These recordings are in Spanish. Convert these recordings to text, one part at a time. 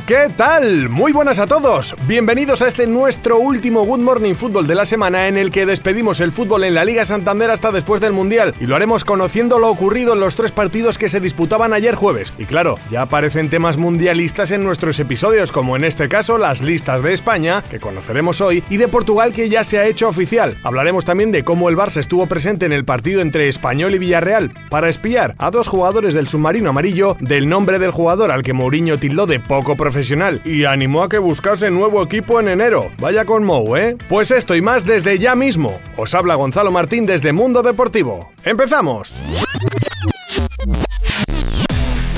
¿Qué tal? Muy buenas a todos. Bienvenidos a este nuestro último Good Morning Fútbol de la semana en el que despedimos el fútbol en la Liga Santander hasta después del Mundial y lo haremos conociendo lo ocurrido en los tres partidos que se disputaban ayer jueves. Y claro, ya aparecen temas mundialistas en nuestros episodios como en este caso las listas de España, que conoceremos hoy, y de Portugal que ya se ha hecho oficial. Hablaremos también de cómo el Barça estuvo presente en el partido entre Español y Villarreal para espiar a dos jugadores del submarino amarillo del nombre del jugador al que Mourinho tildó de poco profesional y animó a que buscase nuevo equipo en enero. Vaya con Mou, ¿eh? Pues esto y más desde ya mismo. Os habla Gonzalo Martín desde Mundo Deportivo. ¡Empezamos!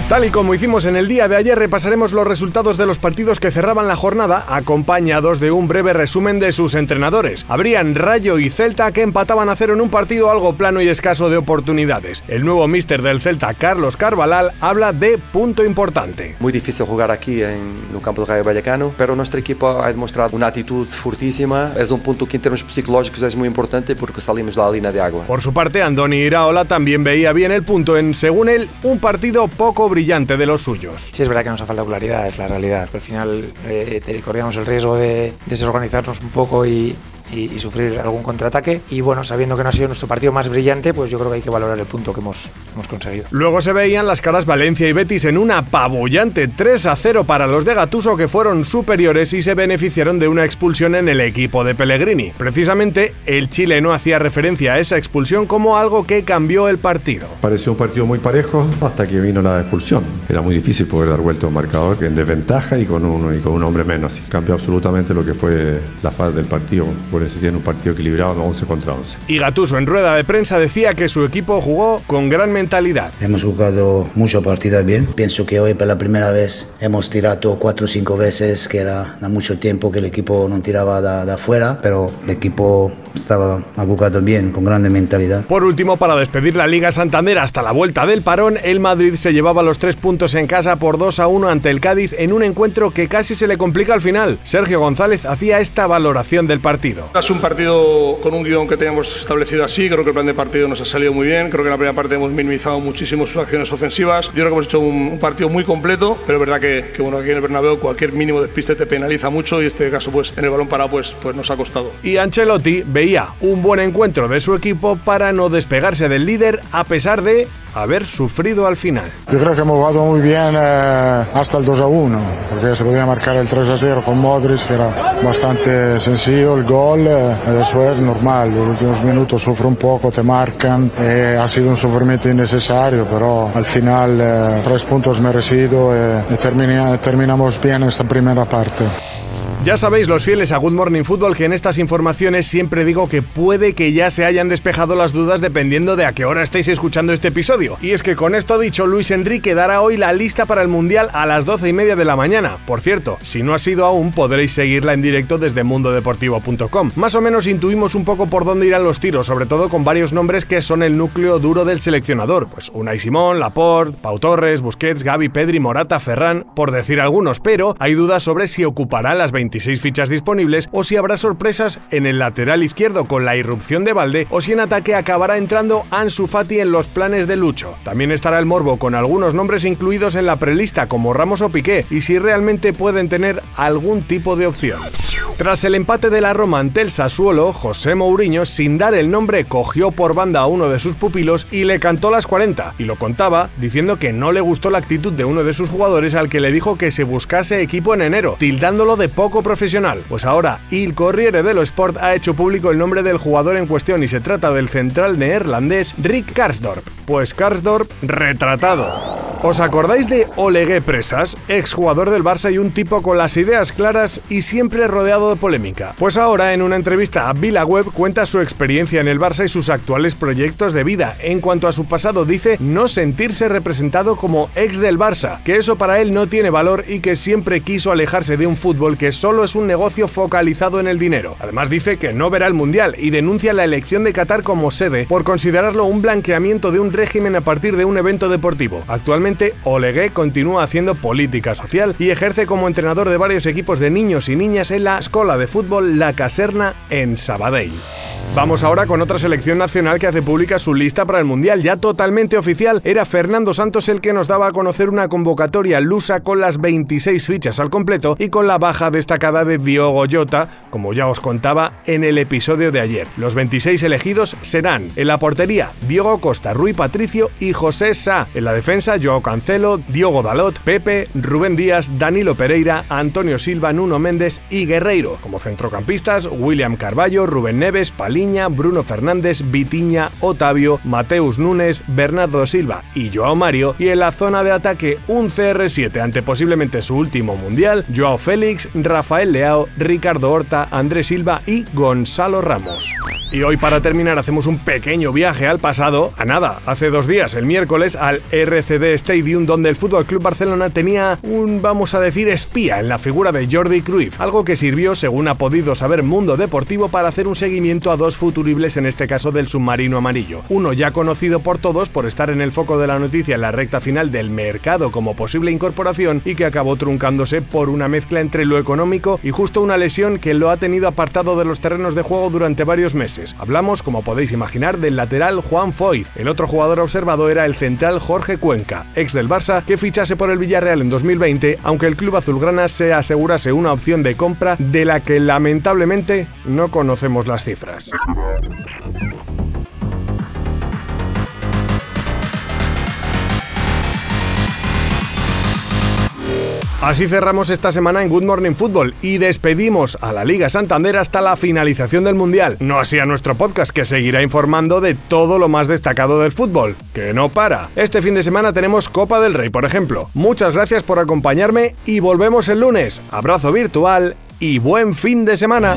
Tal y como hicimos en el día de ayer, repasaremos los resultados de los partidos que cerraban la jornada, acompañados de un breve resumen de sus entrenadores. Habrían Rayo y Celta que empataban a cero en un partido algo plano y escaso de oportunidades. El nuevo míster del Celta, Carlos Carvalhal, habla de punto importante. Muy difícil jugar aquí en el campo de Rayo Vallecano, pero nuestro equipo ha demostrado una actitud fortísima. Es un punto que en términos psicológicos es muy importante porque salimos de la línea de agua. Por su parte, Andoni Iraola también veía bien el punto en, según él, un partido poco brillante de los suyos. Sí, es verdad que nos ha faltado claridad, es la realidad. Al final eh, corríamos el riesgo de desorganizarnos un poco y, y, y, sufrir algún contraataque. Y bueno, sabiendo que no ha sido nuestro partido más brillante, pues yo creo que hay que valorar el punto que hemos, hemos conseguido. Luego se veían las caras Valencia y Betis en una apabullante 3 a 0 para los de Gatuso que fueron superiores y se beneficiaron de una expulsión en el equipo de Pellegrini. Precisamente el chileno hacía referencia a esa expulsión como algo que cambió el partido. Pareció un partido muy parejo hasta que vino la expulsión. Era muy difícil poder dar vuelta a un marcador que en desventaja y con uno y con un hombre menos. Cambió absolutamente lo que fue la fase del partido por eso tiene un partido equilibrado 11 contra 11. Y Gatuso en rueda de prensa decía que su equipo jugó con gran mentalidad. Hemos jugado mucho partido bien. Pienso que hoy por la primera vez hemos tirado 4 o 5 veces, que era da mucho tiempo que el equipo no tiraba de, de afuera, pero el equipo estaba jugado bien, con grande mentalidad. Por último, para despedir la Liga Santander hasta la vuelta del parón, el Madrid se llevaba los tres puntos en casa por 2 a 1 ante el Cádiz en un encuentro que casi se le complica al final. Sergio González hacía esta valoración del partido. Es un partido con un guion que teníamos establecido así, creo que el plan de partido nos ha salido muy bien, creo que en la primera parte hemos minimizado muchísimo sus acciones ofensivas, yo creo que hemos hecho un, un partido muy completo, pero es verdad que, que, bueno, aquí en el Bernabéu cualquier mínimo despiste te penaliza mucho y este caso pues en el balón parado pues, pues nos ha costado. Y Ancelotti veía un buen encuentro de su equipo para no despegarse del líder a pesar de haber sufrido al final. Yo creo que hemos jugado muy bien eh, hasta el 2 a 1, porque se podía marcar el 3 a 0 con Modric, que era bastante sencillo el gol, eh, eso es normal, los últimos minutos sufre un poco, te marcan, eh, ha sido un sufrimiento innecesario, pero al final eh, tres puntos merecidos y termina, terminamos bien esta primera parte. Ya sabéis, los fieles a Good Morning Football, que en estas informaciones siempre digo que puede que ya se hayan despejado las dudas dependiendo de a qué hora estéis escuchando este episodio. Y es que con esto dicho, Luis Enrique dará hoy la lista para el Mundial a las 12 y media de la mañana. Por cierto, si no ha sido aún, podréis seguirla en directo desde mundodeportivo.com. Más o menos intuimos un poco por dónde irán los tiros, sobre todo con varios nombres que son el núcleo duro del seleccionador. Pues Unai Simón, Laporte, Pau Torres, Busquets, Gaby, Pedri, Morata, Ferran, por decir algunos, pero hay dudas sobre si ocupará las 26 fichas disponibles o si habrá sorpresas en el lateral izquierdo con la irrupción de Valde o si en ataque acabará entrando Ansu Fati en los planes de Lucho. También estará el morbo con algunos nombres incluidos en la prelista como Ramos o Piqué y si realmente pueden tener algún tipo de opción. Tras el empate de la Roma ante el Sassuolo, José Mourinho, sin dar el nombre, cogió por banda a uno de sus pupilos y le cantó las 40, y lo contaba diciendo que no le gustó la actitud de uno de sus jugadores al que le dijo que se buscase equipo en enero, tildándolo de poco profesional. Pues ahora, Il Corriere dello Sport ha hecho público el nombre del jugador en cuestión y se trata del central neerlandés Rick Karsdorp. Pues Karsdorp retratado. ¿Os acordáis de Olegué Presas, exjugador del Barça y un tipo con las ideas claras y siempre rodeado de polémica? Pues ahora, en una entrevista a VilaWeb, cuenta su experiencia en el Barça y sus actuales proyectos de vida. En cuanto a su pasado, dice no sentirse representado como ex del Barça, que eso para él no tiene valor y que siempre quiso alejarse de un fútbol que solo es un negocio focalizado en el dinero. Además dice que no verá el Mundial y denuncia la elección de Qatar como sede por considerarlo un blanqueamiento de un régimen a partir de un evento deportivo. Actualmente Actualmente, continúa haciendo política social y ejerce como entrenador de varios equipos de niños y niñas en la Escuela de Fútbol La Caserna en Sabadell. Vamos ahora con otra selección nacional que hace pública su lista para el Mundial, ya totalmente oficial. Era Fernando Santos el que nos daba a conocer una convocatoria lusa con las 26 fichas al completo y con la baja destacada de Diogo Jota, como ya os contaba en el episodio de ayer. Los 26 elegidos serán en la portería Diego Costa, Rui Patricio y José Sá. En la defensa Joao Cancelo, Diogo Dalot, Pepe, Rubén Díaz, Danilo Pereira, Antonio Silva, Nuno Méndez y Guerreiro. Como centrocampistas, William Carballo, Rubén Neves, Bruno Fernández, Vitiña, Otavio, Mateus Núñez, Bernardo Silva y Joao Mario. Y en la zona de ataque un CR7 ante posiblemente su último mundial, Joao Félix, Rafael Leao, Ricardo Horta, Andrés Silva y Gonzalo Ramos. Y hoy para terminar hacemos un pequeño viaje al pasado, a nada, hace dos días, el miércoles, al RCD Stadium donde el Fútbol Club Barcelona tenía un, vamos a decir, espía en la figura de Jordi Cruyff, algo que sirvió, según ha podido saber Mundo Deportivo, para hacer un seguimiento a dos futuribles, en este caso del submarino amarillo. Uno ya conocido por todos por estar en el foco de la noticia en la recta final del mercado como posible incorporación y que acabó truncándose por una mezcla entre lo económico y justo una lesión que lo ha tenido apartado de los terrenos de juego durante varios meses. Hablamos, como podéis imaginar, del lateral Juan Foyt. El otro jugador observado era el central Jorge Cuenca, ex del Barça, que fichase por el Villarreal en 2020, aunque el club azulgrana se asegurase una opción de compra de la que lamentablemente no conocemos las cifras. Así cerramos esta semana en Good Morning Football y despedimos a la Liga Santander hasta la finalización del Mundial. No así a nuestro podcast que seguirá informando de todo lo más destacado del fútbol, que no para. Este fin de semana tenemos Copa del Rey, por ejemplo. Muchas gracias por acompañarme y volvemos el lunes. Abrazo virtual y buen fin de semana.